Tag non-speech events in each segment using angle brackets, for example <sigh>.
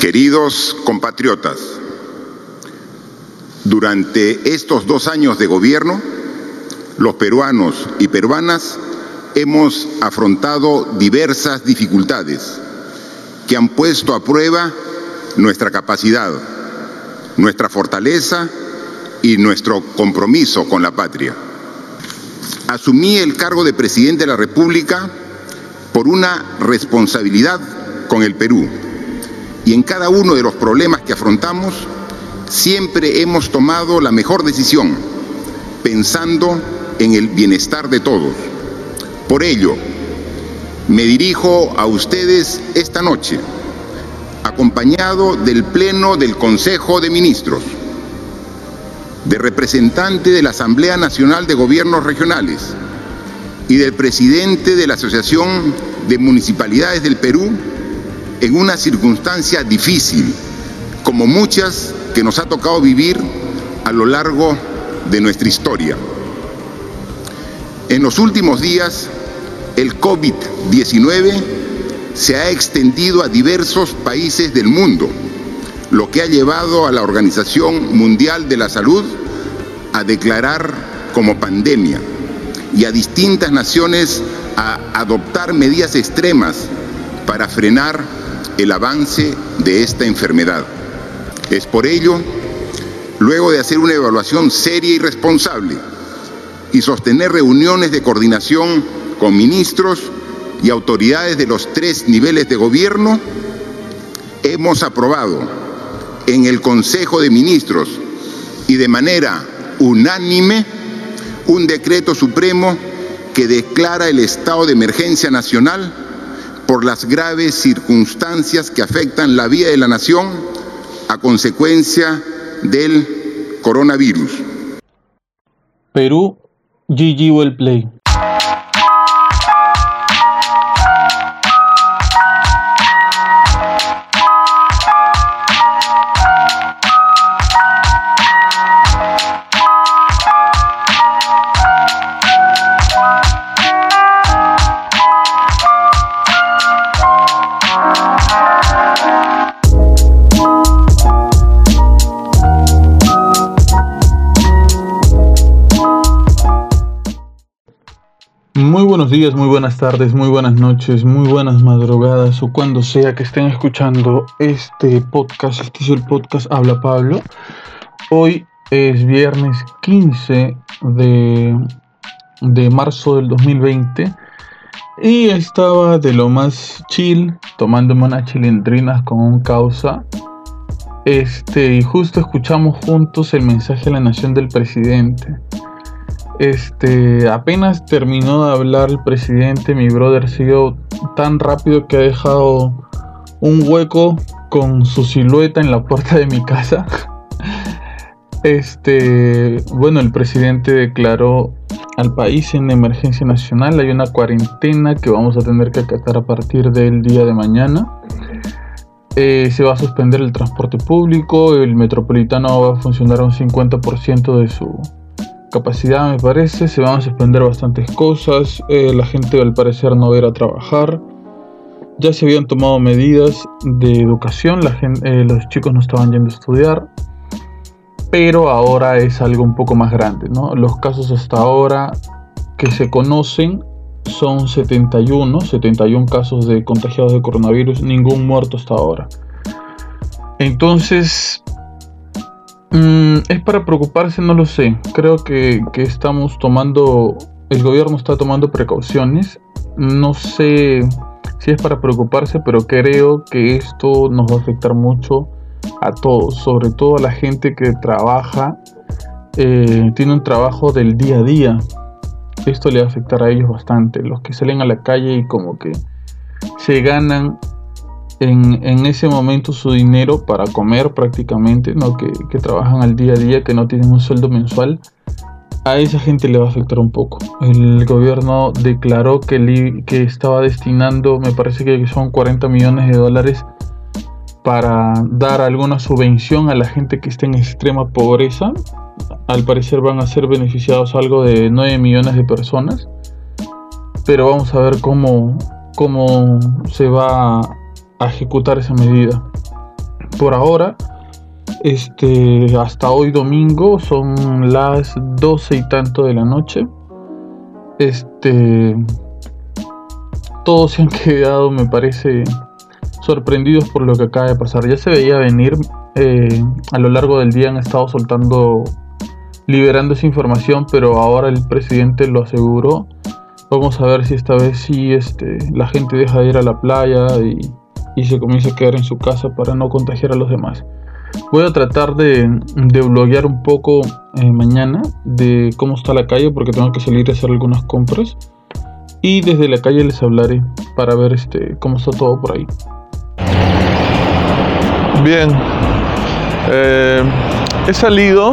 Queridos compatriotas, durante estos dos años de gobierno, los peruanos y peruanas hemos afrontado diversas dificultades que han puesto a prueba nuestra capacidad, nuestra fortaleza y nuestro compromiso con la patria. Asumí el cargo de presidente de la República por una responsabilidad con el Perú y en cada uno de los problemas que afrontamos siempre hemos tomado la mejor decisión pensando en el bienestar de todos. Por ello, me dirijo a ustedes esta noche, acompañado del Pleno del Consejo de Ministros, de representante de la Asamblea Nacional de Gobiernos Regionales y del presidente de la Asociación de Municipalidades del Perú, en una circunstancia difícil, como muchas que nos ha tocado vivir a lo largo de nuestra historia. En los últimos días, el COVID-19 se ha extendido a diversos países del mundo, lo que ha llevado a la Organización Mundial de la Salud a declarar como pandemia y a distintas naciones a adoptar medidas extremas para frenar el avance de esta enfermedad. Es por ello, luego de hacer una evaluación seria y responsable, y sostener reuniones de coordinación con ministros y autoridades de los tres niveles de gobierno, hemos aprobado en el Consejo de Ministros y de manera unánime un decreto supremo que declara el estado de emergencia nacional por las graves circunstancias que afectan la vida de la nación a consecuencia del coronavirus. Perú GG Well Play. Días, muy buenas tardes, muy buenas noches, muy buenas madrugadas o cuando sea que estén escuchando este podcast. Este es el podcast Habla Pablo. Hoy es viernes 15 de, de marzo del 2020 y estaba de lo más chill, tomándome unas chilindrinas con un causa. Este, y justo escuchamos juntos el mensaje de la nación del presidente. Este, apenas terminó de hablar el presidente, mi brother sido tan rápido que ha dejado un hueco con su silueta en la puerta de mi casa. <laughs> Este, bueno, el presidente declaró al país en emergencia nacional. Hay una cuarentena que vamos a tener que acatar a partir del día de mañana. Eh, se va a suspender el transporte público, el metropolitano va a funcionar a un 50% de su, capacidad me parece, se van a suspender bastantes cosas, eh, la gente al parecer no va a ir a trabajar, ya se habían tomado medidas de educación, la gente, eh, los chicos no estaban yendo a estudiar, pero ahora es algo un poco más grande, ¿no? Los casos hasta ahora que se conocen son 71, 71 casos de contagiados de coronavirus, ningún muerto hasta ahora. Entonces, Mm, ¿Es para preocuparse? No lo sé. Creo que, estamos tomando, el gobierno está tomando precauciones. No sé si es para preocuparse, pero creo que esto nos va a afectar mucho a todos, sobre todo a la gente que trabaja, eh, tiene un trabajo del día a día. Esto le va a afectar a ellos bastante. Los que salen a la calle y como que se ganan en, ese momento su dinero para comer prácticamente, ¿no? Que, trabajan al día a día, que no tienen un sueldo mensual, a esa gente le va a afectar un poco. El gobierno declaró que, que estaba destinando, me parece que son 40 millones de dólares para dar alguna subvención a la gente que está en extrema pobreza. Al parecer van a ser beneficiados algo de 9 millones de personas. Pero vamos a ver cómo, cómo se va a ejecutar esa medida. por ahora, este, hasta hoy domingo son las 12 y tanto de la noche. Este, todos se han <laughs> quedado, me parece, sorprendidos por lo que acaba de pasar. Ya se veía venir, eh, a lo largo del día han estado soltando, liberando esa información, pero ahora el presidente lo aseguró. Vamos a ver si esta vez sí este, la gente deja de ir a la playa y, se comienza a quedar en su casa para no contagiar a los demás. Voy a tratar de, de bloguear un poco eh, mañana de cómo está la calle porque tengo que salir a hacer algunas compras. Y desde la calle les hablaré para ver este, cómo está todo por ahí. Bien, eh, he salido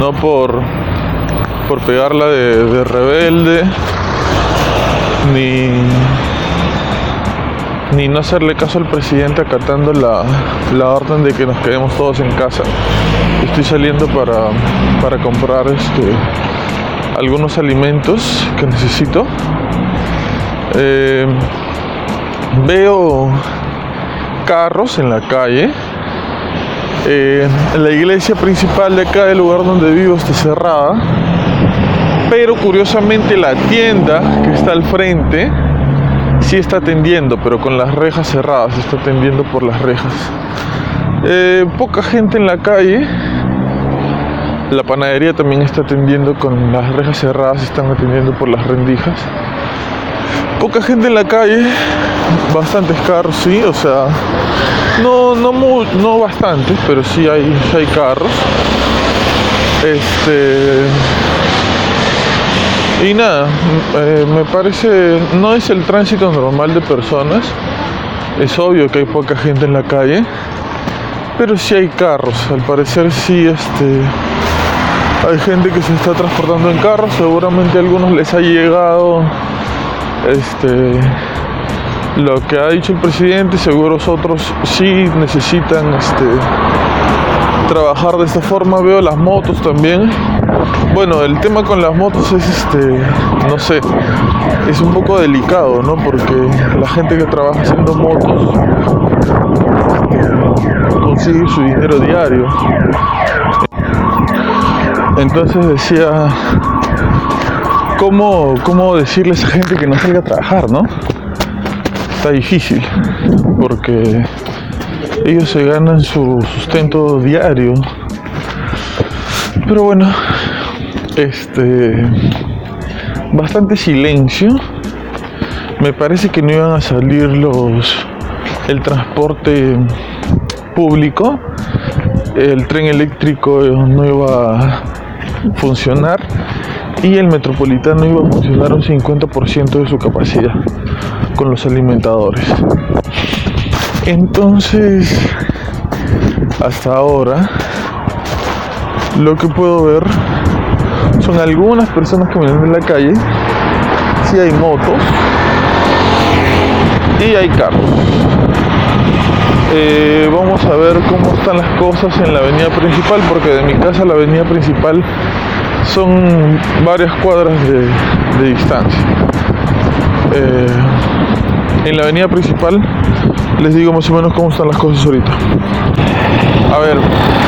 no por, por pegarla de, rebelde, ni, ni no hacerle caso al presidente acatando la, la, orden de que nos quedemos todos en casa. Estoy saliendo para, para comprar este, algunos alimentos que necesito. Eh, veo carros en la calle. Eh, la iglesia principal de acá del lugar donde vivo está cerrada. Pero curiosamente la tienda que está al frente sí está atendiendo, pero con las rejas cerradas, está atendiendo por las rejas. Eh, poca gente en la calle. La panadería también está atendiendo con las rejas cerradas, están atendiendo por las rendijas. Poca gente en la calle, bastantes carros, sí, o sea, no, no, no bastantes, pero sí hay, hay carros. Este. Y nada, eh, me parece, no es el tránsito normal de personas. Es obvio que hay poca gente en la calle, pero sí hay carros. Al parecer sí, este, hay gente que se está transportando en carros. Seguramente a algunos les ha llegado este, lo que ha dicho el presidente, seguro otros sí necesitan este, trabajar de esta forma. Veo las motos también. Bueno, el tema con las motos es este, no sé, es un poco delicado, ¿no? Porque la gente que trabaja haciendo motos consigue su dinero diario. Entonces decía, ¿cómo, cómo decirle a esa gente que no salga a trabajar, no? Está difícil, porque ellos se ganan su sustento diario. Pero bueno, este, bastante silencio. Me parece que no iban a salir los, el transporte público, el tren eléctrico no iba a funcionar y el metropolitano iba a funcionar un 50% de su capacidad con los alimentadores. Entonces, hasta ahora, lo que puedo ver son algunas personas que vienen en la calle, si hay motos y hay carros. Eh, vamos a ver cómo están las cosas en la avenida principal, porque de mi casa a la avenida principal son varias cuadras de, distancia. Eh, en la avenida principal les digo más o menos cómo están las cosas ahorita. A ver,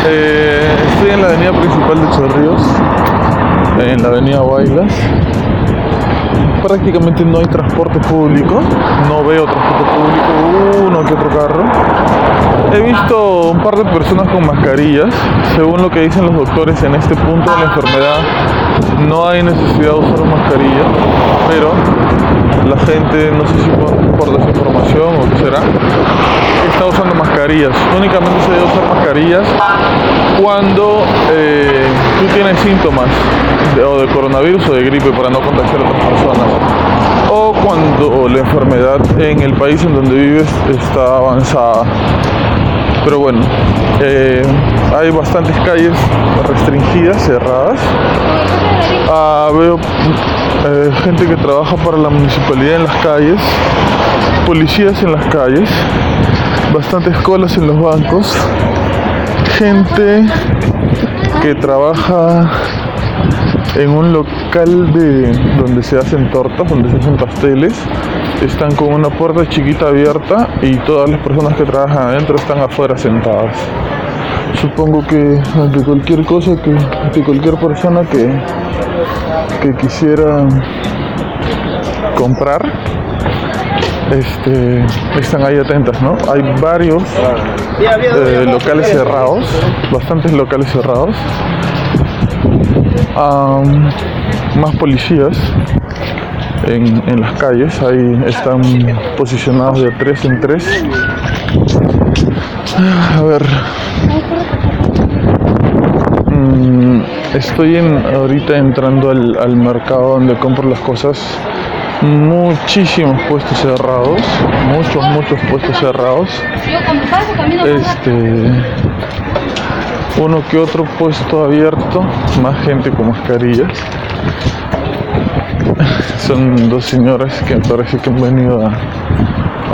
eh, estoy en la avenida principal de Chorrillos, en la avenida Bailas. Prácticamente no hay transporte público, no veo transporte público, uno que otro carro. He visto un par de personas con mascarillas. Según lo que dicen los doctores, en este punto de la enfermedad no hay necesidad de usar mascarilla, pero la gente, no sé si por, desinformación o qué será, está usando mascarillas. Únicamente se debe usar mascarillas cuando eh, tú tienes síntomas o de coronavirus o de gripe para no contagiar a otras personas. O cuando la enfermedad en el país en donde vives está avanzada. Pero bueno, eh, hay bastantes calles restringidas, cerradas. Ah, veo eh, gente que trabaja para la municipalidad en las calles, policías en las calles, bastantes colas en los bancos, gente que trabaja en un local de donde se hacen tortas, donde se hacen pasteles están con una puerta chiquita abierta y todas las personas que trabajan adentro están afuera sentadas. Supongo que ante cualquier cosa, que ante cualquier persona que, que quisiera comprar, este, están ahí atentas, ¿no? Hay varios eh, locales cerrados, bastantes locales cerrados, más policías en, las calles, ahí están posicionados de tres en tres. A ver. Mm, estoy ahorita entrando al, al mercado donde compro las cosas muchísimos puestos cerrados, muchos, muchos puestos cerrados. Este, uno que otro puesto abierto, más gente con mascarillas. Son dos señoras que parece que han venido a,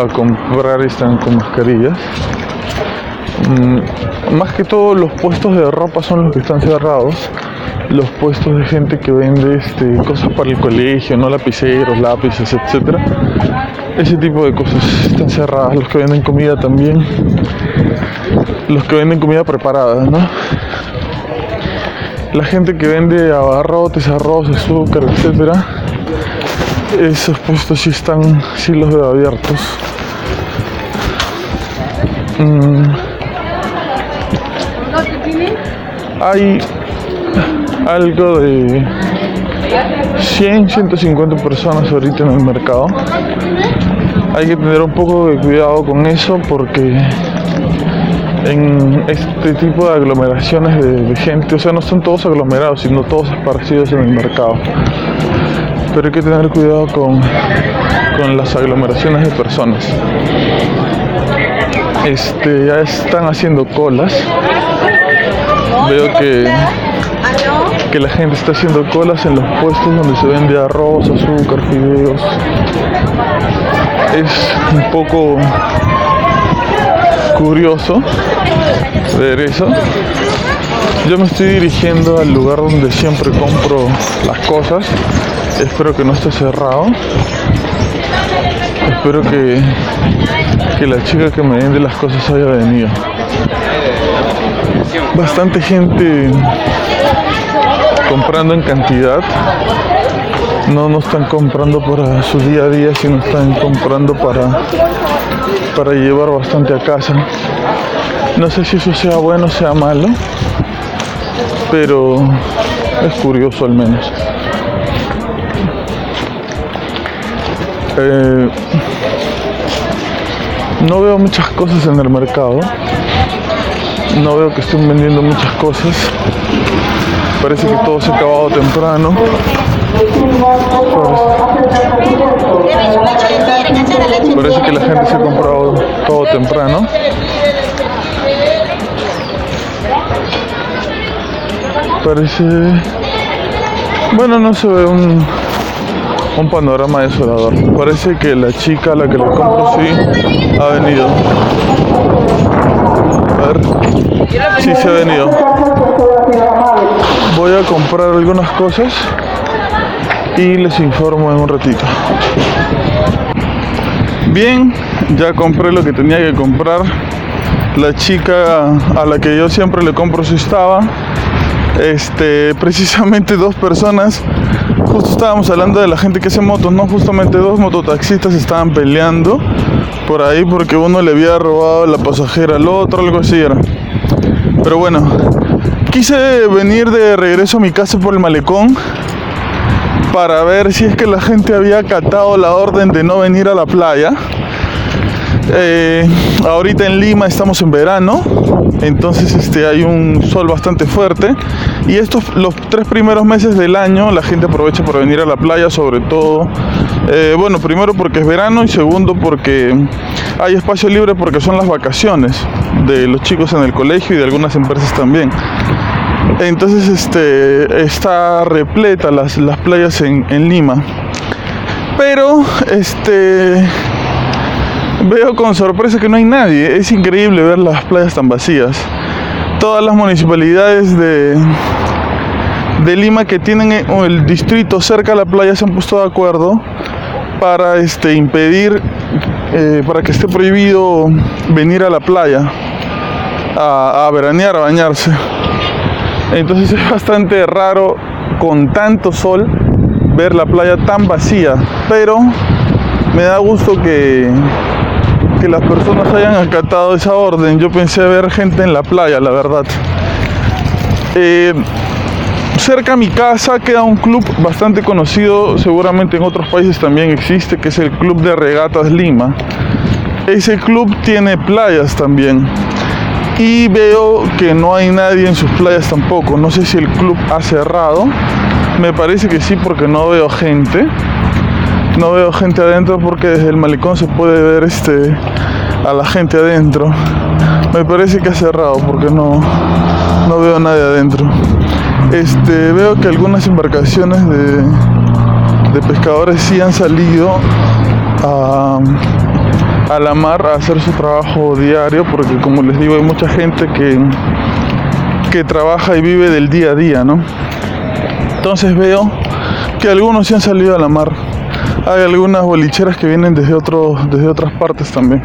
a comprar y están con mascarillas. Mm, más que todo los puestos de ropa son los que están cerrados los puestos de gente que vende este, cosas para el colegio, no lapiceros, lápices, etcétera. Ese tipo de cosas están cerradas, los que venden comida también, los que venden comida preparada, ¿no? La gente que vende abarrotes, arroz, azúcar, etcétera, esos puestos sí están, sí los veo abiertos. Mm. Hay algo de 100, 150 personas ahorita en el mercado. Hay que tener un poco de cuidado con eso porque en este tipo de aglomeraciones de, gente, o sea, no son todos aglomerados, sino todos esparcidos en el mercado. Pero hay que tener cuidado con, con las aglomeraciones de personas. Este, ya están haciendo colas. Veo que que la gente está haciendo colas en los puestos donde se vende arroz, azúcar, fideos. Es un poco curioso ver eso. Yo me estoy dirigiendo al lugar donde siempre compro las cosas. Espero que no esté cerrado. Espero que, que la chica que me vende las cosas haya venido. Bastante gente comprando en cantidad. No, no están comprando para su día a día, sino están comprando para, para llevar bastante a casa. No sé si eso sea bueno o sea malo, pero es curioso al menos. Eh, no veo muchas cosas en el mercado. No veo que estén vendiendo muchas cosas. Parece que todo se ha acabado temprano. Parece que la gente se ha comprado todo temprano. Parece... Bueno, no se ve un, un panorama desolador. Parece que la chica a la que le compro sí ha venido. A ver. Sí se ha venido voy a comprar algunas cosas y les informo en un ratito. Bien, ya compré lo que tenía que comprar. La chica a la que yo siempre le compro si estaba. Este, <laughs> precisamente dos personas. Justo estábamos hablando de la gente que hace motos, ¿no? Justamente dos mototaxistas estaban peleando por ahí porque uno le había robado la pasajera al otro, algo así era. Pero bueno, Quise venir de regreso a mi casa por el malecón para ver si es que la gente había acatado la orden de no venir a la playa. Eh, ahorita en Lima estamos en verano, entonces este, hay un sol bastante fuerte y estos los tres primeros meses del año la gente aprovecha para venir a la playa, sobre todo, eh, bueno, primero porque es verano y segundo porque hay espacio libre porque son las vacaciones de los chicos en el colegio y de algunas empresas también. Entonces este, está repleta las, las playas en, Lima. Pero este, veo con sorpresa que no hay nadie. Es increíble ver las playas tan vacías. Todas las municipalidades de, de Lima que tienen el distrito cerca de la playa se han puesto de acuerdo para este, impedir, eh, para que esté prohibido venir a la playa a, a veranear, a bañarse. Entonces <laughs> es bastante raro con tanto sol ver la playa tan vacía, pero me da gusto que, que las personas hayan acatado esa orden. Yo pensé ver gente en la playa, la verdad. Eh, cerca a mi casa queda un club bastante conocido, seguramente en otros países también existe, que es el Club de Regatas Lima. Ese club tiene playas también. Y veo que no hay nadie en sus playas tampoco. No sé si el club ha cerrado. Me parece que sí porque no veo gente. No veo gente adentro porque desde el malecón se puede ver este a la gente adentro. Me parece que ha cerrado porque no, no veo nadie adentro. Este, veo que algunas embarcaciones de, de pescadores sí han salido a, a la mar a hacer su trabajo diario porque como les digo hay mucha gente que, que trabaja y vive del día a día, ¿no? Entonces veo que algunos sí han salido a la mar. Hay algunas bolicheras que vienen desde, otro, desde otras partes también.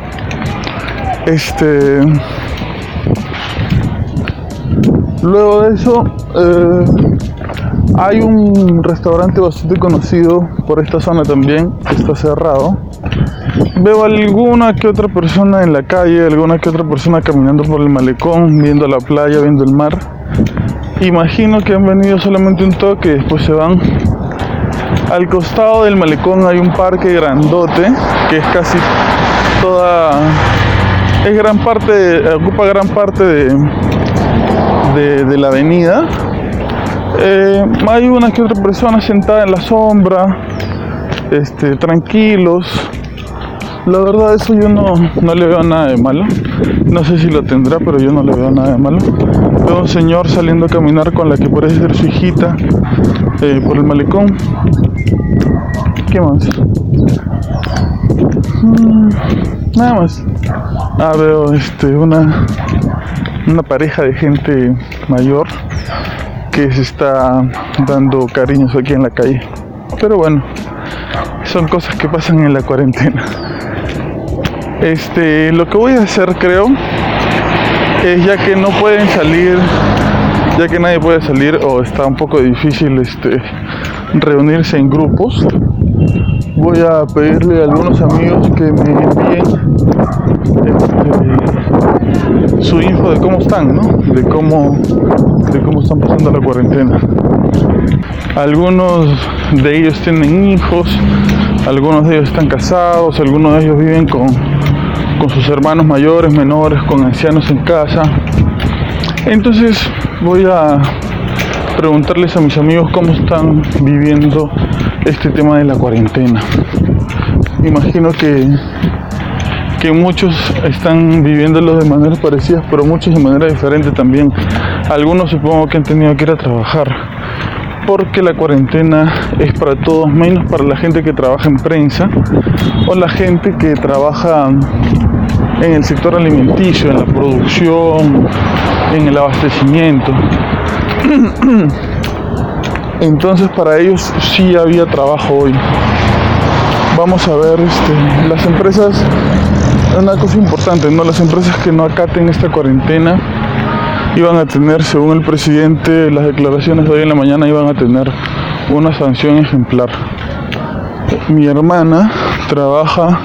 Este. Luego de eso, eh, hay un restaurante bastante conocido por esta zona también, que está cerrado. Veo alguna que otra persona en la calle, alguna que otra persona caminando por el malecón, viendo la playa, viendo el mar. Imagino que han venido solamente un toque después se van. Al costado del malecón hay un parque grandote que es casi toda es gran parte ocupa gran parte de, de, de la avenida eh, hay una que otra persona sentada en la sombra este tranquilos la verdad eso yo no, no le veo nada de malo no sé si lo tendrá pero yo no le veo nada de malo veo un señor saliendo a caminar con la que parece ser su hijita eh, por el malecón ¿qué más? Mm, nada más Ah, veo este, una, una pareja de gente mayor que se está dando cariños aquí en la calle. Pero bueno, son cosas que pasan en la cuarentena. Este, lo que voy a hacer creo es ya que no pueden salir, ya que nadie puede salir o está un poco difícil este reunirse en grupos, voy a pedirle a algunos amigos que me envíen este, su info de cómo están, ¿no? De cómo, de cómo están pasando la cuarentena. Algunos de ellos tienen hijos, algunos de ellos están casados, algunos de ellos viven con, con sus hermanos mayores, menores, con ancianos en casa. Entonces voy a preguntarles a mis amigos cómo están viviendo este tema de la cuarentena. Imagino que que muchos están viviéndolo de maneras parecidas, pero muchos de manera diferente también. Algunos supongo que han tenido que ir a trabajar, porque la cuarentena es para todos, menos para la gente que trabaja en prensa o la gente que trabaja en el sector alimenticio, en la producción, en el abastecimiento. <clears throat> Entonces para ellos sí había trabajo hoy. Vamos a ver, este, las empresas una cosa importante, ¿no? Las empresas que no acaten esta cuarentena iban a tener, según el presidente, las declaraciones de hoy en la mañana iban a tener una sanción ejemplar. Mi hermana trabaja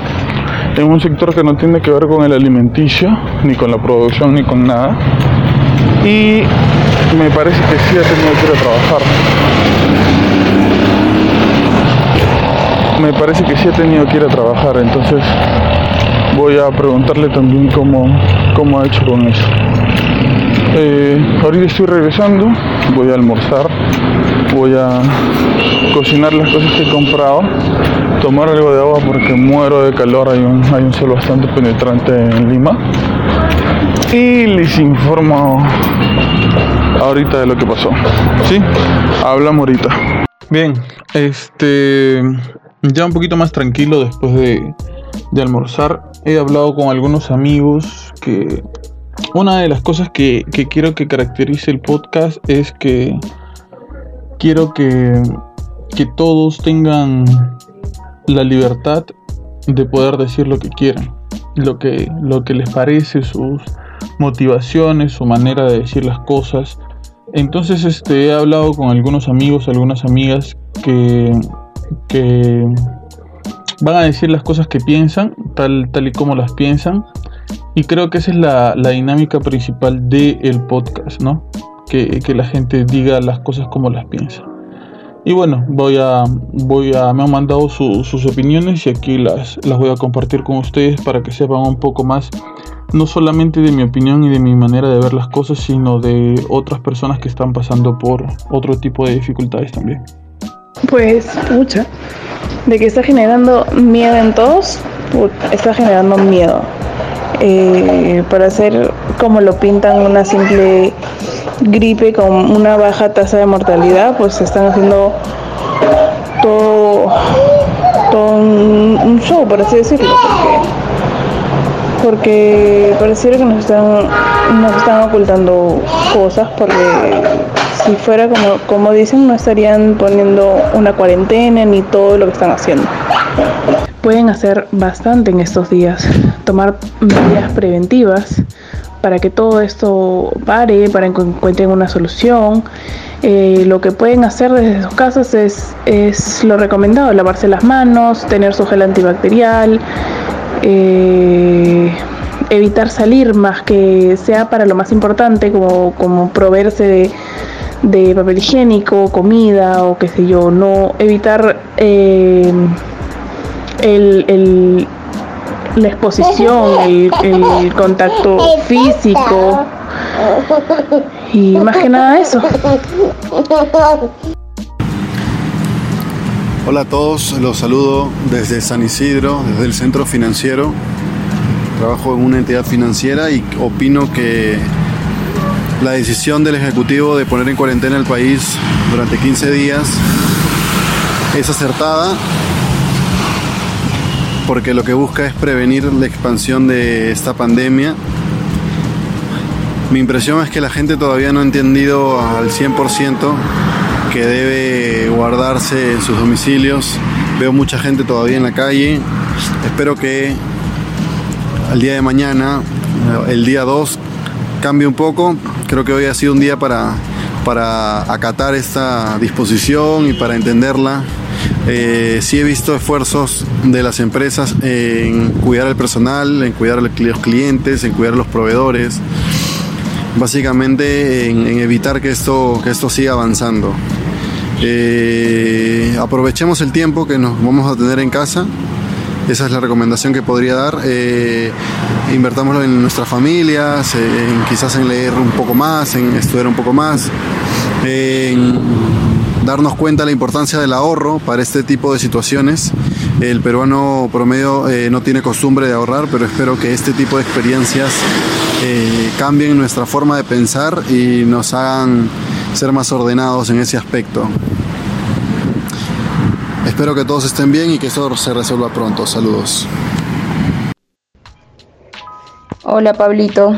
en un sector que no tiene que ver con el alimenticio, ni con la producción, ni con nada. Y me parece que sí ha tenido que ir a trabajar. Me parece que sí ha tenido que ir a trabajar, entonces voy a preguntarle también cómo, cómo ha hecho con eso. Eh, ahorita estoy regresando, voy a almorzar, voy a cocinar las cosas que he comprado, tomar algo de agua porque muero de calor, hay un, hay un sol bastante penetrante en Lima. Y les informo ahorita de lo que pasó. ¿Sí? Hablamos ahorita. Bien, este ya un poquito más tranquilo después de, de almorzar. He hablado con algunos amigos que una de las cosas que, que quiero que caracterice el podcast es que quiero que, que todos tengan la libertad de poder decir lo que quieran, lo que, lo que les parece, sus motivaciones, su manera de decir las cosas. Entonces este, he hablado con algunos amigos, algunas amigas que, que van a decir las cosas que piensan, tal, tal y como las piensan. Y creo que esa es la, dinámica principal del podcast, ¿no? Que, la gente diga las cosas como las piensa. Y bueno, voy a, voy a, me han mandado sus opiniones y aquí las, las voy a compartir con ustedes para que sepan un poco más, no solamente de mi opinión y de mi manera de ver las cosas, sino de otras personas que están pasando por otro tipo de dificultades también. Pues, mucha, de que está generando miedo en todos, está generando miedo. Eh, para hacer como lo pintan una simple gripe con una baja tasa de mortalidad, pues están haciendo todo, todo un, show, por así decirlo, porque, porque pareciera que nos están, nos están ocultando cosas, porque si fuera como, como dicen, no estarían poniendo una cuarentena ni todo lo que están haciendo. Pueden hacer bastante en estos días, tomar medidas preventivas para que todo esto pare, para que encuentren una solución. Eh, lo que pueden hacer desde sus casas es, es lo recomendado, lavarse las manos, tener su gel antibacterial, eh, evitar salir más que sea para lo más importante, como, como proveerse de, papel higiénico, comida o qué sé yo, no evitar eh, el la exposición, el, contacto físico y más que nada eso. Hola a todos, los saludo desde San Isidro, desde el centro financiero. Trabajo en una entidad financiera y opino que la decisión del Ejecutivo de poner en cuarentena el país durante 15 días es acertada porque lo que busca es prevenir la expansión de esta pandemia. Mi impresión es que la gente todavía no ha entendido al 100% que debe guardarse en sus domicilios. Veo mucha gente todavía en la calle. Espero que al día de mañana, el día 2, cambie un poco. Creo que hoy ha sido un día para, para acatar esta disposición y para entenderla eh, sí he visto esfuerzos de las empresas en cuidar al personal, en cuidar a los clientes, en cuidar a los proveedores, básicamente en, evitar que esto, que esto siga avanzando. Eh, aprovechemos el tiempo que nos vamos a tener en casa. Esa es la recomendación que podría dar. Eh, invertámoslo en nuestras familias, quizás en leer un poco más, en estudiar un poco más, darnos cuenta de la importancia del ahorro para este tipo de situaciones. El peruano promedio eh, no tiene costumbre de ahorrar, pero espero que este tipo de experiencias eh, cambien nuestra forma de pensar y nos hagan ser más ordenados en ese aspecto. Espero que todos estén bien y que esto se resuelva pronto. Saludos. Hola Pablito.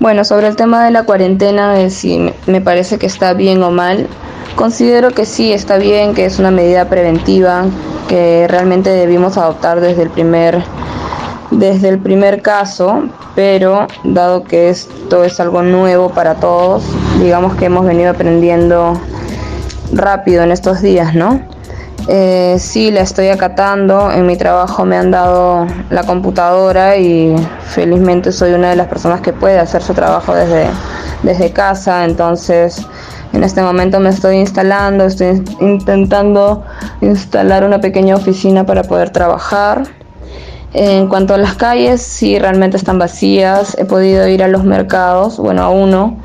Bueno, sobre el tema de la cuarentena, de si me parece que está bien o mal, Considero que sí está bien, que es una medida preventiva que realmente debimos adoptar desde el primer desde el primer caso, pero dado que esto es algo nuevo para todos, digamos que hemos venido aprendiendo rápido en estos días, ¿no? Eh, sí, la estoy acatando. En mi trabajo me han dado la computadora y felizmente soy una de las personas que puede hacer su trabajo desde, desde casa. Entonces, en este momento me estoy instalando, estoy intentando instalar una pequeña oficina para poder trabajar. En cuanto a las calles, sí, realmente están vacías. He podido ir a los mercados, bueno, a uno,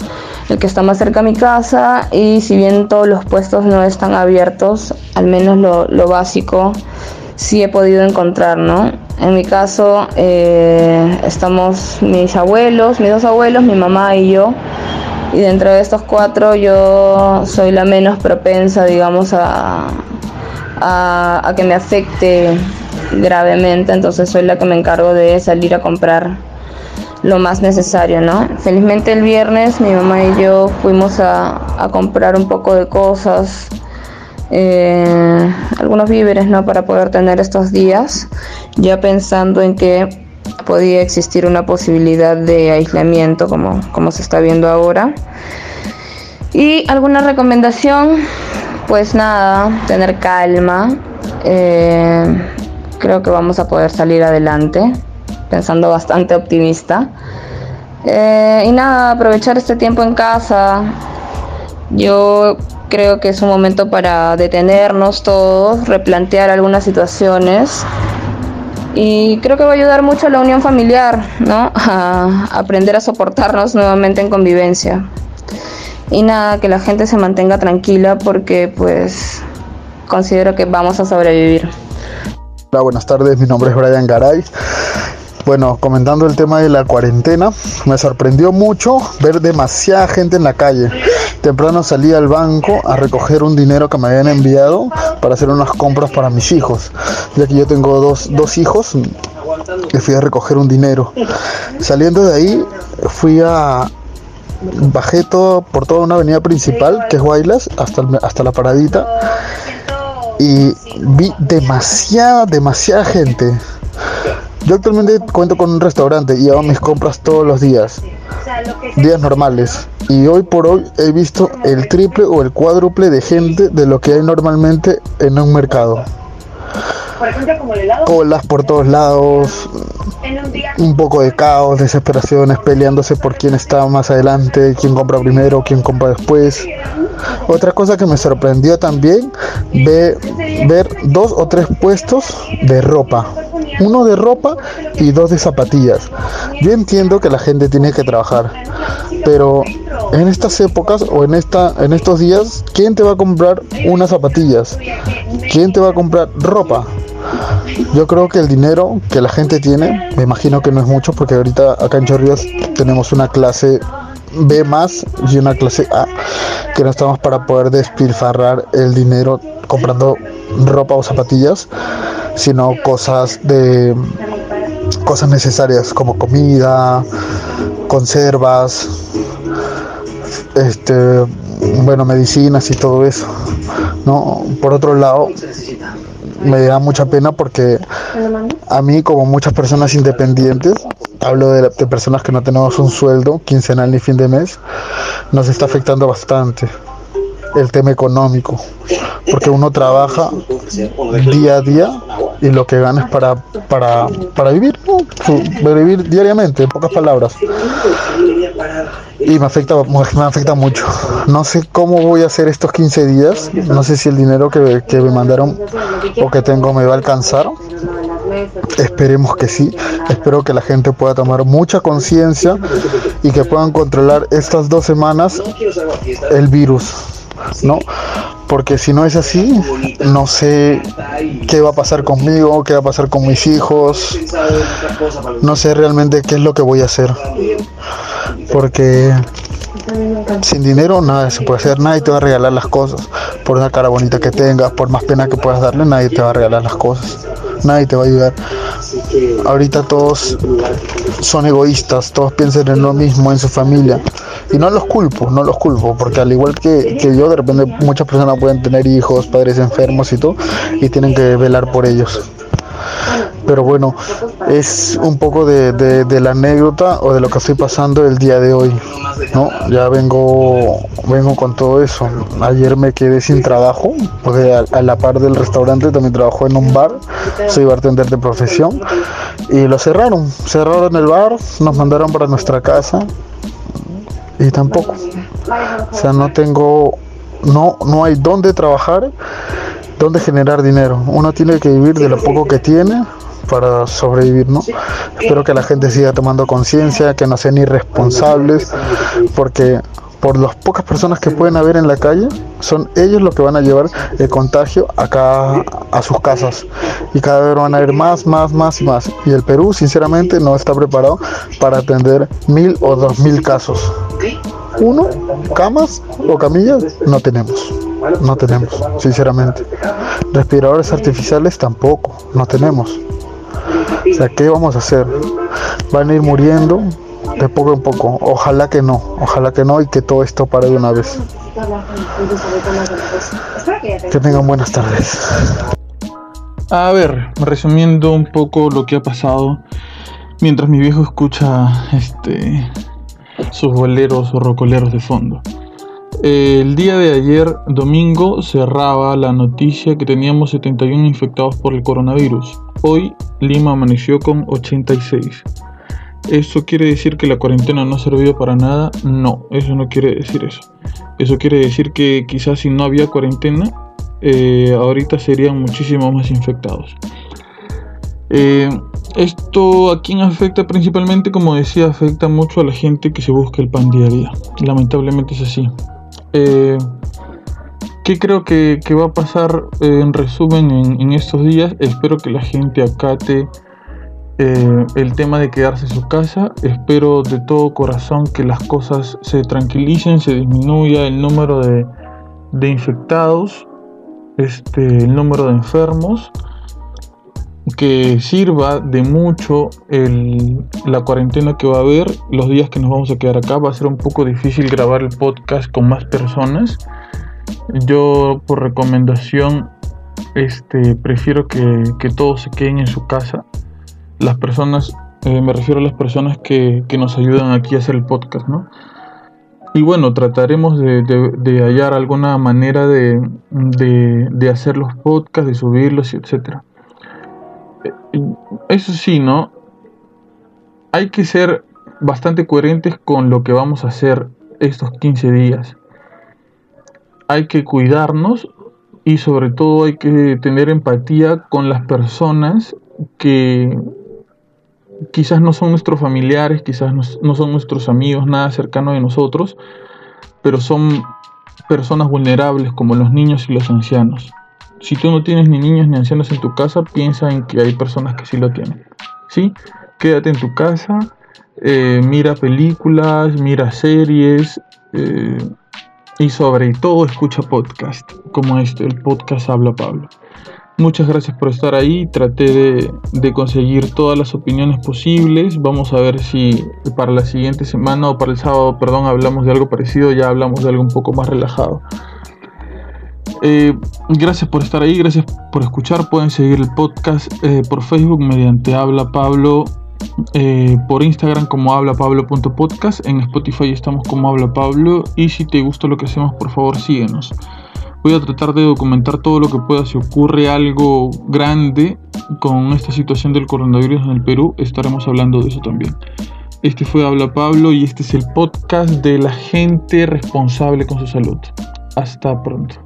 el que está más cerca a mi casa, y si bien todos los puestos no están abiertos, al menos lo, básico sí he podido encontrar, ¿no? En mi caso, eh, estamos mis abuelos, mis dos abuelos, mi mamá y yo y dentro de estos cuatro yo soy la menos propensa, digamos, a, a, que me afecte gravemente, entonces soy la que me encargo de salir a comprar lo más necesario, ¿no? Felizmente el viernes mi mamá y yo fuimos a, a comprar un poco de cosas eh, algunos víveres ¿no? para poder tener estos días, ya pensando en que podía existir una posibilidad de aislamiento como, como se está viendo ahora. Y alguna recomendación, pues nada, tener calma. Eh, creo que vamos a poder salir adelante, pensando bastante optimista. Eh, y nada, aprovechar este tiempo en casa. Yo creo que es un momento para detenernos todos, replantear algunas situaciones. Y creo que va a ayudar mucho a la unión familiar, ¿no? A aprender a soportarnos nuevamente en convivencia. Y nada, que la gente se mantenga tranquila porque pues considero que vamos a sobrevivir. Hola, buenas tardes, mi nombre es Brian Garay. Bueno, comentando el tema de la cuarentena, me sorprendió mucho ver demasiada gente en la calle. Temprano salí al banco a recoger un dinero que me habían enviado para hacer unas compras para mis hijos, ya que yo tengo dos, dos hijos y fui a recoger un dinero. Saliendo de ahí, fui a... Bajé todo por toda una avenida principal, que es Guaylas, hasta, hasta la paradita, y vi demasiada, demasiada gente yo actualmente cuento con un restaurante y hago mis compras todos los días, días normales. Y hoy por hoy he visto el triple o el cuádruple de gente de lo que hay normalmente en un mercado. Colas por todos lados, un poco de caos, desesperaciones, peleándose por quién está más adelante, quién compra primero, quién compra después. Otra cosa que me sorprendió también, ve, ver dos o tres puestos de ropa uno de ropa y dos de zapatillas. Yo entiendo que la gente tiene que trabajar, pero en estas épocas o en esta en estos días, ¿quién te va a comprar unas zapatillas? ¿Quién te va a comprar ropa? Yo creo que el dinero que la gente tiene, me imagino que no es mucho porque ahorita acá en Chorrillos tenemos una clase B más y una clase A que no estamos para poder despilfarrar el dinero comprando ropa o zapatillas sino cosas de cosas necesarias como comida, conservas, este, bueno, medicinas y todo eso. No, por otro lado, me da mucha pena porque a mí, como muchas personas independientes, hablo de, de, personas que no tenemos un sueldo quincenal ni fin de mes, nos está afectando bastante el tema económico, porque uno trabaja día a día y lo que gana es para, para, para vivir, vivir diariamente, en pocas palabras. Y me afecta, me afecta mucho. No sé cómo voy a hacer estos 15 días, no sé si el dinero que, que me mandaron o que tengo me va a alcanzar. Esperemos que sí. Espero que la gente pueda tomar mucha conciencia y que puedan controlar estas dos semanas el virus. ¿no? Porque si no es así, no sé qué va a pasar conmigo, qué va a pasar con mis hijos, no sé realmente qué es lo que voy a hacer. Porque sin dinero nada se puede hacer, nadie te va a regalar las cosas. Por una cara bonita que tengas, por más pena que puedas darle, nadie te va a regalar las cosas. Nadie te va a ayudar. Ahorita todos son egoístas, todos piensan en lo mismo, en su familia. Y no los culpo, no los culpo, porque al igual que, que yo, de repente muchas personas pueden tener hijos, padres enfermos y todo, y tienen que velar por ellos. Pero bueno, es un poco de, de, la anécdota o de lo que estoy pasando el día de hoy. ¿no? Ya vengo, vengo con todo eso. Ayer me quedé sin trabajo, porque a, la par del restaurante también trabajo en un bar. Soy bartender de profesión. Y lo cerraron. Cerraron el bar, nos mandaron para nuestra casa. Y tampoco. O sea, no tengo, no, no hay dónde trabajar dónde generar dinero. Uno tiene que vivir de lo poco que tiene para sobrevivir, ¿no? Espero que la gente siga tomando conciencia, que no sean irresponsables, porque por las pocas personas que pueden haber en la calle, son ellos los que van a llevar el contagio acá a sus casas. Y cada vez van a haber más, más, más y más. Y el Perú, sinceramente, no está preparado para atender mil o dos mil casos. Uno, camas o camillas, no tenemos. No tenemos, sinceramente. Respiradores artificiales tampoco, no tenemos. O sea, ¿qué vamos a hacer? Van a ir muriendo de poco en poco. Ojalá que no, ojalá que no y que todo esto pare de una vez. Que tengan buenas tardes. A ver, resumiendo un poco lo que ha pasado mientras mi viejo escucha este sus boleros o rocoleros de fondo. El día de ayer, domingo, cerraba la noticia que teníamos 71 infectados por el coronavirus. Hoy, Lima amaneció con 86. ¿Eso quiere decir que la cuarentena no ha servido para nada? No, eso no quiere decir eso. Eso quiere decir que quizás si no había cuarentena, eh, ahorita serían muchísimos más infectados. Eh, esto a quién afecta principalmente, como decía, afecta mucho a la gente que se busca el pan día a día. Lamentablemente es así. Eh, ¿Qué creo que, va a pasar en resumen en, estos días? Espero que la gente acate el tema de quedarse en su casa. Espero de todo corazón que las cosas se tranquilicen, se disminuya el número de, de infectados este, el número de enfermos, que sirva de mucho la cuarentena que va a haber, los días que nos vamos a quedar acá. Va a ser un poco difícil grabar el podcast con más personas. Yo por recomendación este, prefiero que, todos se queden en su casa. Las personas, eh, me refiero a las personas que, que, nos ayudan aquí a hacer el podcast, ¿no? Y bueno, trataremos de, hallar alguna manera de, hacer los podcasts, de subirlos, etc. Eso sí, ¿no? Hay que ser bastante coherentes con lo que vamos a hacer estos 15 días. Hay que cuidarnos y sobre todo hay que tener empatía con las personas que quizás no son nuestros familiares, quizás no, son nuestros amigos, nada cercano de nosotros, pero son personas vulnerables como los niños y los ancianos. Si tú no tienes ni niños ni ancianos en tu casa, piensa en que hay personas que sí lo tienen. ¿Sí? Quédate en tu casa, eh, mira películas, mira series eh, y sobre todo escucha podcast como este, el podcast Habla Pablo. Muchas gracias por estar ahí. Traté de, conseguir todas las opiniones posibles. Vamos a ver si para la siguiente semana o para el sábado, perdón, hablamos de algo parecido. Ya hablamos de algo un poco más relajado. Eh, gracias por estar ahí, gracias por escuchar. Pueden seguir el podcast eh, por Facebook mediante Habla Pablo, eh, por Instagram como hablapablo.podcast, en Spotify estamos como Habla Pablo y si te gusta lo que hacemos, por favor síguenos. Voy a tratar de documentar todo lo que pueda. Si ocurre algo grande con esta situación del coronavirus en el Perú, estaremos hablando de eso también. Este fue Habla Pablo y este es el podcast de la gente responsable con su salud. Hasta pronto.